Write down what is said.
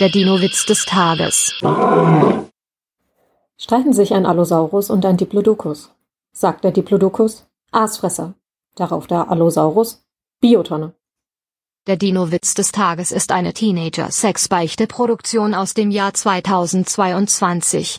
Der Dino-Witz des Tages. Streiten sich ein Allosaurus und ein Diplodocus. Sagt der Diplodocus, Aasfresser. Darauf der Allosaurus, Biotonne. Der Dino-Witz des Tages ist eine Teenager-Sex-Beichte-Produktion aus dem Jahr 2022.